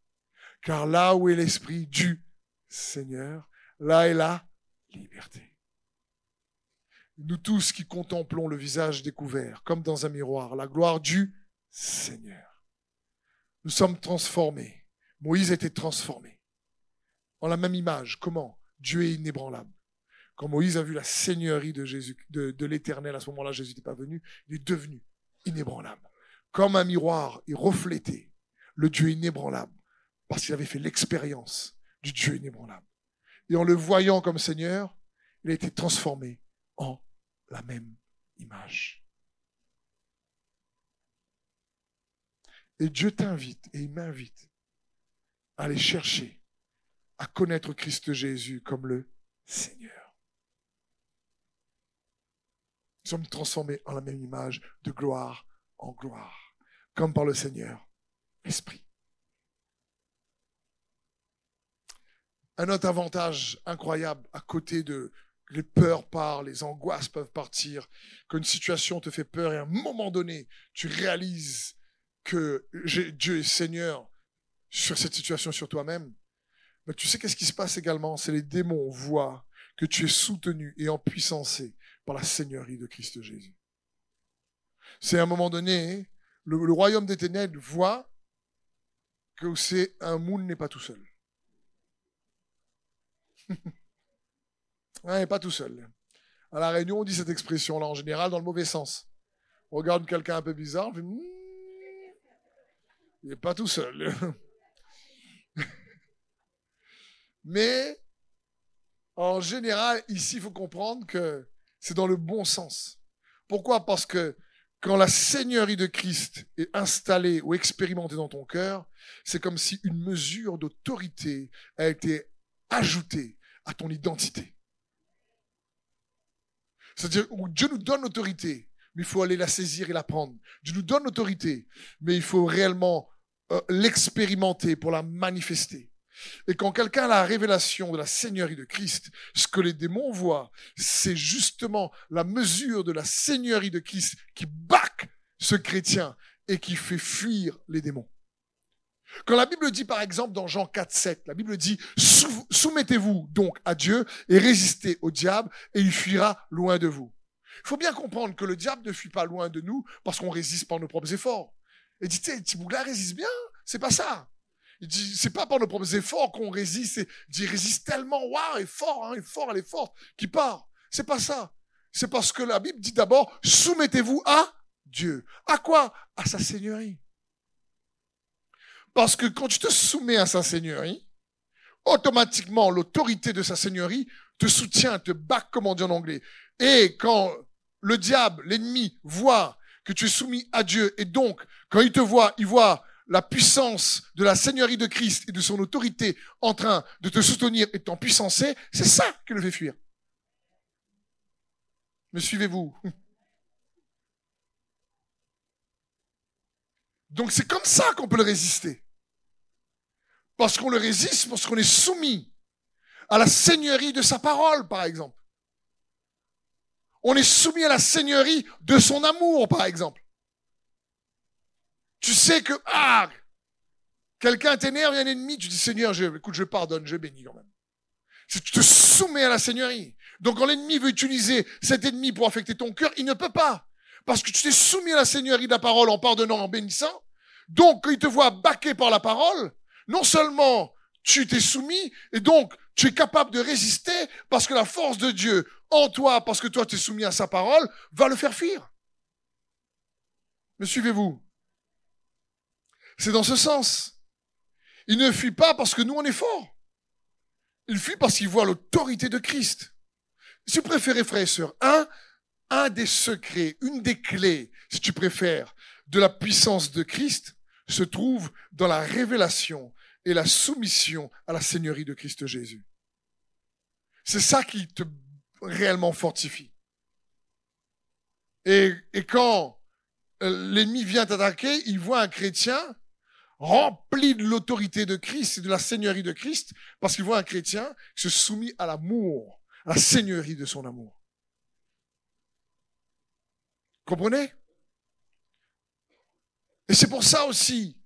Car là où est l'Esprit du Seigneur, là est la liberté. Nous tous qui contemplons le visage découvert, comme dans un miroir, la gloire du Seigneur. Nous sommes transformés. Moïse a été transformé. En la même image. Comment? Dieu est inébranlable. Quand Moïse a vu la seigneurie de Jésus, de, de l'éternel, à ce moment-là, Jésus n'était pas venu, il est devenu inébranlable. Comme un miroir, il reflétait le Dieu inébranlable, parce qu'il avait fait l'expérience du Dieu inébranlable. Et en le voyant comme Seigneur, il a été transformé en la même image. Et Dieu t'invite et il m'invite à aller chercher, à connaître Christ Jésus comme le Seigneur. Nous sommes transformés en la même image de gloire en gloire, comme par le Seigneur, Esprit. Un autre avantage incroyable à côté de les peurs partent, les angoisses peuvent partir, qu'une situation te fait peur et à un moment donné, tu réalises que Dieu est Seigneur sur cette situation, sur toi-même, mais tu sais qu'est-ce qui se passe également? C'est les démons voient que tu es soutenu et empuissancé par la Seigneurie de Christ Jésus. C'est à un moment donné, le, royaume des ténèbres voit que c'est un moule n'est pas tout seul. n'est pas tout seul. À la réunion, on dit cette expression-là en général dans le mauvais sens. On regarde quelqu'un un peu bizarre, fait, hmm, il n'est pas tout seul. Mais en général, ici, il faut comprendre que c'est dans le bon sens. Pourquoi? Parce que quand la Seigneurie de Christ est installée ou expérimentée dans ton cœur, c'est comme si une mesure d'autorité a été ajoutée à ton identité. C'est-à-dire, Dieu nous donne l'autorité, mais il faut aller la saisir et la prendre. Dieu nous donne l'autorité, mais il faut réellement euh, l'expérimenter pour la manifester. Et quand quelqu'un a la révélation de la Seigneurie de Christ, ce que les démons voient, c'est justement la mesure de la Seigneurie de Christ qui back ce chrétien et qui fait fuir les démons. Quand la Bible dit par exemple dans Jean 4, 7, la Bible dit soumettez-vous donc à Dieu et résistez au diable et il fuira loin de vous. Il faut bien comprendre que le diable ne fuit pas loin de nous parce qu'on résiste par nos propres efforts. Et dites, Tiboula résiste bien, c'est pas ça. Il dit, c'est pas par nos propres efforts qu'on résiste. Il dit, résiste tellement, waouh, est fort, hein, est fort, elle est forte, qui part. C'est pas ça. C'est parce que la Bible dit d'abord, soumettez-vous à Dieu. À quoi? À sa seigneurie. Parce que quand tu te soumets à sa seigneurie, automatiquement, l'autorité de sa seigneurie te soutient, te bat, comme on dit en anglais. Et quand le diable, l'ennemi, voit que tu es soumis à Dieu, et donc, quand il te voit, il voit la puissance de la Seigneurie de Christ et de son autorité en train de te soutenir et de t'empuissancer, c'est ça qui le fait fuir. Me suivez-vous? Donc c'est comme ça qu'on peut le résister. Parce qu'on le résiste, parce qu'on est soumis à la seigneurie de sa parole, par exemple. On est soumis à la seigneurie de son amour, par exemple. Tu sais que, ah, quelqu'un t'énerve, il y a un ennemi, tu dis Seigneur, je, écoute, je pardonne, je bénis quand même. Tu te soumets à la Seigneurie. Donc quand l'ennemi veut utiliser cet ennemi pour affecter ton cœur, il ne peut pas. Parce que tu t'es soumis à la Seigneurie de la parole en pardonnant, en bénissant. Donc quand il te voit baqué par la parole, non seulement tu t'es soumis, et donc tu es capable de résister parce que la force de Dieu en toi, parce que toi tu es soumis à sa parole, va le faire fuir. Me suivez-vous? C'est dans ce sens. Il ne fuit pas parce que nous, on est fort. Il fuit parce qu'il voit l'autorité de Christ. Si vous préférez, frères et sœurs, un, un des secrets, une des clés, si tu préfères, de la puissance de Christ se trouve dans la révélation et la soumission à la Seigneurie de Christ Jésus. C'est ça qui te réellement fortifie. Et, et quand euh, l'ennemi vient t'attaquer, il voit un chrétien rempli de l'autorité de Christ et de la seigneurie de Christ, parce qu'il voit un chrétien se soumis à l'amour, à la seigneurie de son amour. Comprenez? Et c'est pour ça aussi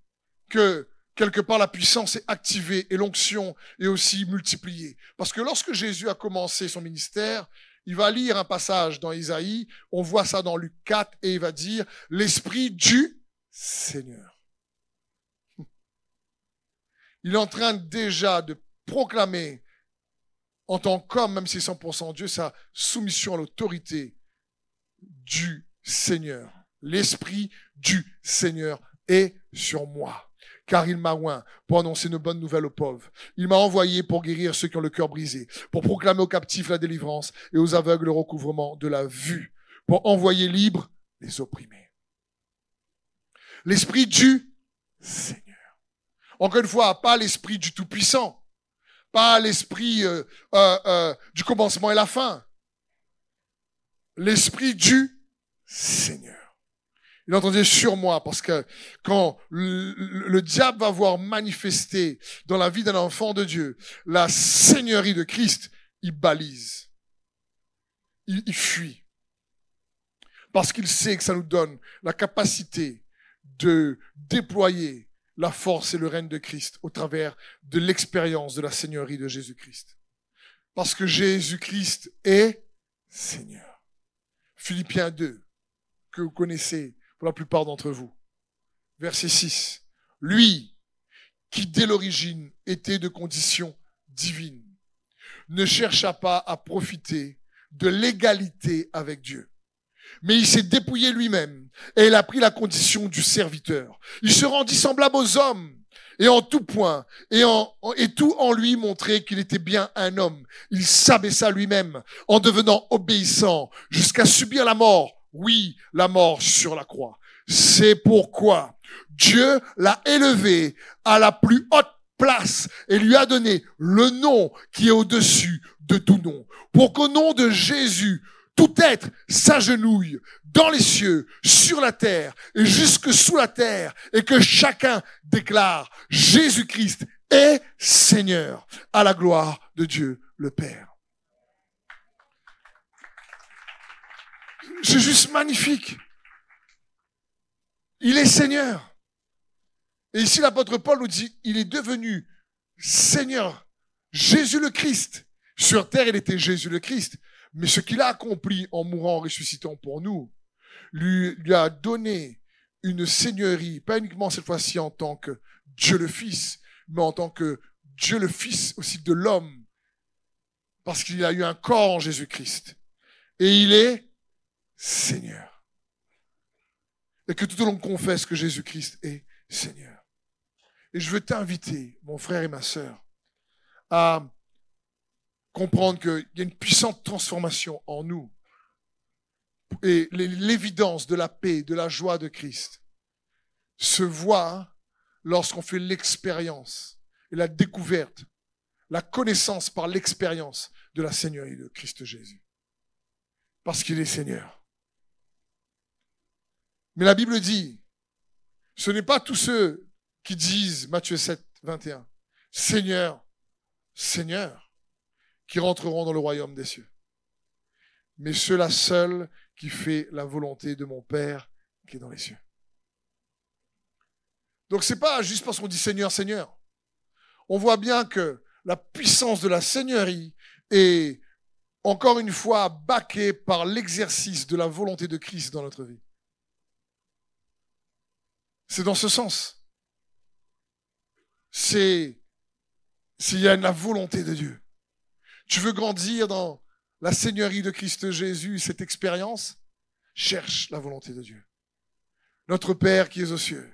que quelque part la puissance est activée et l'onction est aussi multipliée. Parce que lorsque Jésus a commencé son ministère, il va lire un passage dans Isaïe, on voit ça dans Luc 4, et il va dire, l'Esprit du Seigneur il est en train déjà de proclamer en tant qu'homme, même si c'est 100% Dieu, sa soumission à l'autorité du Seigneur. L'Esprit du Seigneur est sur moi, car il m'a oint pour annoncer une bonne nouvelle aux pauvres. Il m'a envoyé pour guérir ceux qui ont le cœur brisé, pour proclamer aux captifs la délivrance et aux aveugles le recouvrement de la vue, pour envoyer libres les opprimés. L'Esprit du Seigneur. Encore une fois, pas l'esprit du Tout-Puissant, pas l'esprit euh, euh, euh, du commencement et la fin, l'esprit du Seigneur. Il entendait sur moi parce que quand le, diable va voir manifester dans la vie d'un enfant de Dieu la seigneurie de Christ, il balise, il fuit. Parce qu'il sait que ça nous donne la capacité de déployer la force et le règne de Christ au travers de l'expérience de la Seigneurie de Jésus-Christ. Parce que Jésus-Christ est Seigneur. Philippiens 2, que vous connaissez pour la plupart d'entre vous. Verset 6. Lui, qui dès l'origine était de condition divine, ne chercha pas à profiter de l'égalité avec Dieu. Mais il s'est dépouillé lui-même et il a pris la condition du serviteur. Il se rendit semblable aux hommes et en tout point et, en, et tout en lui montrait qu'il était bien un homme. Il s'abaissa lui-même en devenant obéissant jusqu'à subir la mort. Oui, la mort sur la croix. C'est pourquoi Dieu l'a élevé à la plus haute place et lui a donné le nom qui est au-dessus de tout nom. Pour qu'au nom de Jésus, tout être s'agenouille dans les cieux, sur la terre et jusque sous la terre et que chacun déclare Jésus-Christ est Seigneur à la gloire de Dieu le Père. C'est juste magnifique. Il est Seigneur. Et ici, l'apôtre Paul nous dit, il est devenu Seigneur, Jésus le Christ. Sur terre, il était Jésus le Christ. Mais ce qu'il a accompli en mourant, en ressuscitant pour nous, lui, lui a donné une seigneurie, pas uniquement cette fois-ci en tant que Dieu le Fils, mais en tant que Dieu le Fils aussi de l'homme. Parce qu'il a eu un corps en Jésus-Christ. Et il est Seigneur. Et que tout le monde confesse que Jésus-Christ est Seigneur. Et je veux t'inviter, mon frère et ma sœur, à comprendre qu'il y a une puissante transformation en nous. Et l'évidence de la paix, de la joie de Christ se voit lorsqu'on fait l'expérience et la découverte, la connaissance par l'expérience de la Seigneurie de Christ Jésus. Parce qu'il est Seigneur. Mais la Bible dit, ce n'est pas tous ceux qui disent, Matthieu 7, 21, Seigneur, Seigneur, qui rentreront dans le royaume des cieux. Mais ceux-là seuls qui fait la volonté de mon Père qui est dans les cieux. Donc c'est pas juste parce qu'on dit Seigneur, Seigneur. On voit bien que la puissance de la Seigneurie est encore une fois baquée par l'exercice de la volonté de Christ dans notre vie. C'est dans ce sens c'est s'il y a la volonté de Dieu. Tu veux grandir dans la Seigneurie de Christ Jésus, cette expérience, cherche la volonté de Dieu. Notre Père qui es aux cieux,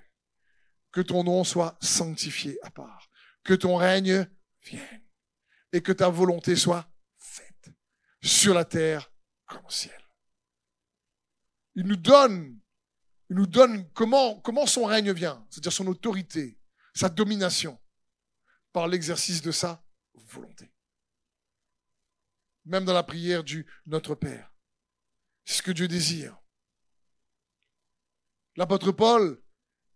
que ton nom soit sanctifié à part, que ton règne vienne et que ta volonté soit faite sur la terre comme au ciel. Il nous donne, il nous donne comment, comment son règne vient, c'est-à-dire son autorité, sa domination par l'exercice de sa volonté. Même dans la prière du Notre Père. C'est ce que Dieu désire. L'apôtre Paul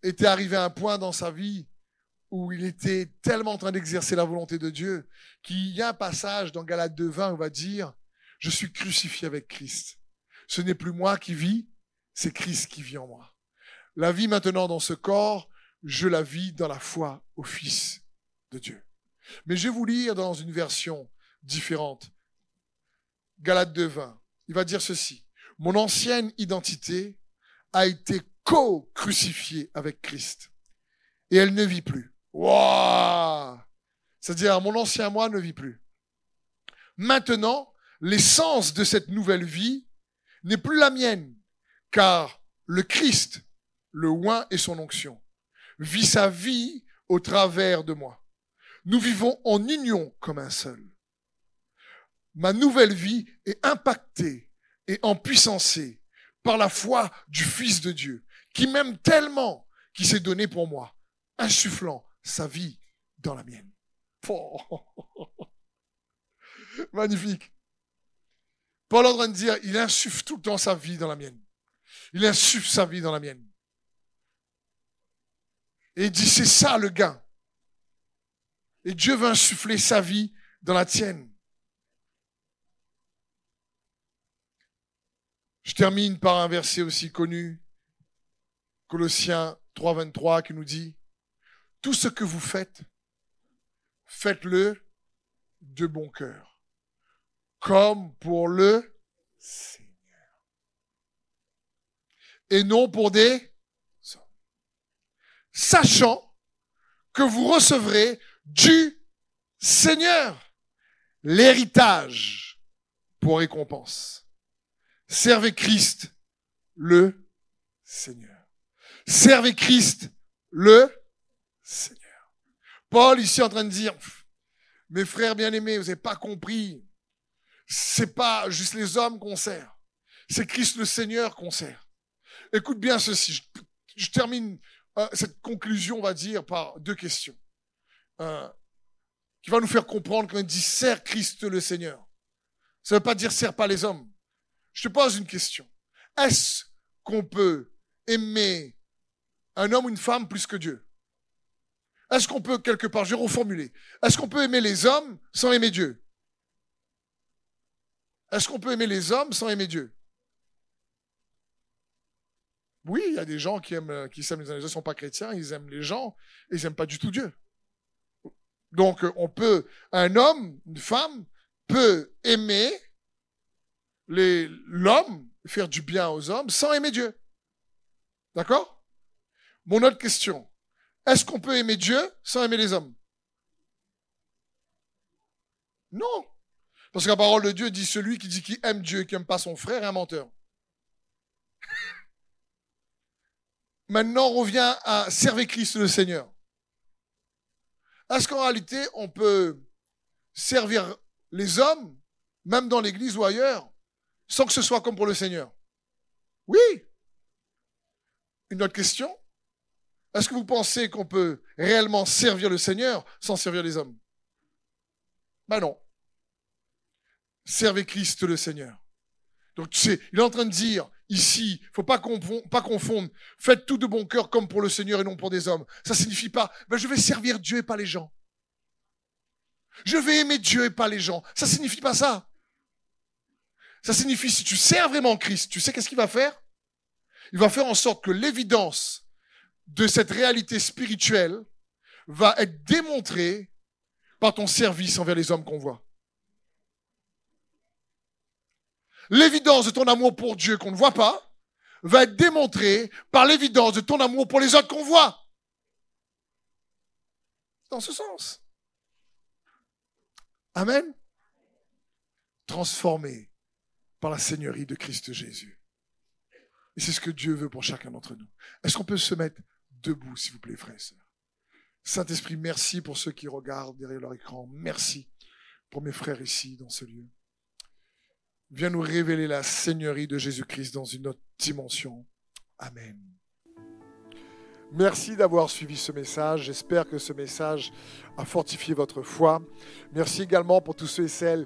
était arrivé à un point dans sa vie où il était tellement en train d'exercer la volonté de Dieu qu'il y a un passage dans Galates 2.20 où on va dire, je suis crucifié avec Christ. Ce n'est plus moi qui vis, c'est Christ qui vit en moi. La vie maintenant dans ce corps je la vis dans la foi au Fils de Dieu. Mais je vais vous lire dans une version différente. Galate 2.20. Il va dire ceci. Mon ancienne identité a été co-crucifiée avec Christ. Et elle ne vit plus. Waouh C'est-à-dire, mon ancien moi ne vit plus. Maintenant, l'essence de cette nouvelle vie n'est plus la mienne, car le Christ, le oint et son onction, vit sa vie au travers de moi. Nous vivons en union comme un seul. Ma nouvelle vie est impactée et empuissancée par la foi du Fils de Dieu, qui m'aime tellement qu'il s'est donné pour moi, insufflant sa vie dans la mienne. Magnifique. Paul est en train de dire, il insuffle tout le temps sa vie dans la mienne. Il insuffle sa vie dans la mienne. Et il dit, c'est ça le gain. Et Dieu veut insuffler sa vie dans la tienne. Je termine par un verset aussi connu, Colossiens 3, 23 qui nous dit, tout ce que vous faites, faites-le de bon cœur, comme pour le Seigneur. Et non pour des. Sachant que vous recevrez du Seigneur l'héritage pour récompense. Servez Christ le Seigneur. Servez Christ le Seigneur. Paul ici en train de dire, mes frères bien-aimés, vous n'avez pas compris. C'est pas juste les hommes qu'on sert. C'est Christ le Seigneur qu'on sert. Écoute bien ceci. Je, termine euh, cette conclusion, on va dire, par deux questions. Qui va nous faire comprendre quand il dit sert Christ le Seigneur. Ça ne veut pas dire sert pas les hommes. Je te pose une question. Est-ce qu'on peut aimer un homme ou une femme plus que Dieu? Est-ce qu'on peut, quelque part, je vais reformuler, est-ce qu'on peut aimer les hommes sans aimer Dieu? Est-ce qu'on peut aimer les hommes sans aimer Dieu? Oui, il y a des gens qui aiment, qui s'aiment les uns les autres, sont pas chrétiens, ils aiment les gens ils n'aiment pas du tout Dieu. Donc, on peut, un homme, une femme, peut aimer l'homme, faire du bien aux hommes, sans aimer Dieu. D'accord? Mon autre question. Est-ce qu'on peut aimer Dieu sans aimer les hommes? Non. Parce que la parole de Dieu dit celui qui dit qu'il aime Dieu et qui n'aime pas son frère est un menteur. Maintenant, on revient à servir Christ le Seigneur. Est-ce qu'en réalité, on peut servir les hommes, même dans l'église ou ailleurs, sans que ce soit comme pour le Seigneur Oui. Une autre question Est-ce que vous pensez qu'on peut réellement servir le Seigneur sans servir les hommes? Ben non. Servez Christ le Seigneur. Donc tu sais, il est en train de dire ici, faut pas confondre, pas confondre, faites tout de bon cœur comme pour le Seigneur et non pour des hommes. Ça signifie pas, ben je vais servir Dieu et pas les gens. Je vais aimer Dieu et pas les gens. Ça signifie pas ça. Ça signifie si tu sers vraiment Christ, tu sais qu'est-ce qu'il va faire? Il va faire en sorte que l'évidence de cette réalité spirituelle va être démontrée par ton service envers les hommes qu'on voit. l'évidence de ton amour pour Dieu qu'on ne voit pas va être démontrée par l'évidence de ton amour pour les autres qu'on voit. Dans ce sens. Amen? Transformé par la Seigneurie de Christ Jésus. Et c'est ce que Dieu veut pour chacun d'entre nous. Est-ce qu'on peut se mettre debout, s'il vous plaît, frères et sœurs? Saint-Esprit, merci pour ceux qui regardent derrière leur écran. Merci pour mes frères ici, dans ce lieu. Viens nous révéler la Seigneurie de Jésus-Christ dans une autre dimension. Amen. Merci d'avoir suivi ce message. J'espère que ce message a fortifié votre foi. Merci également pour tous ceux et celles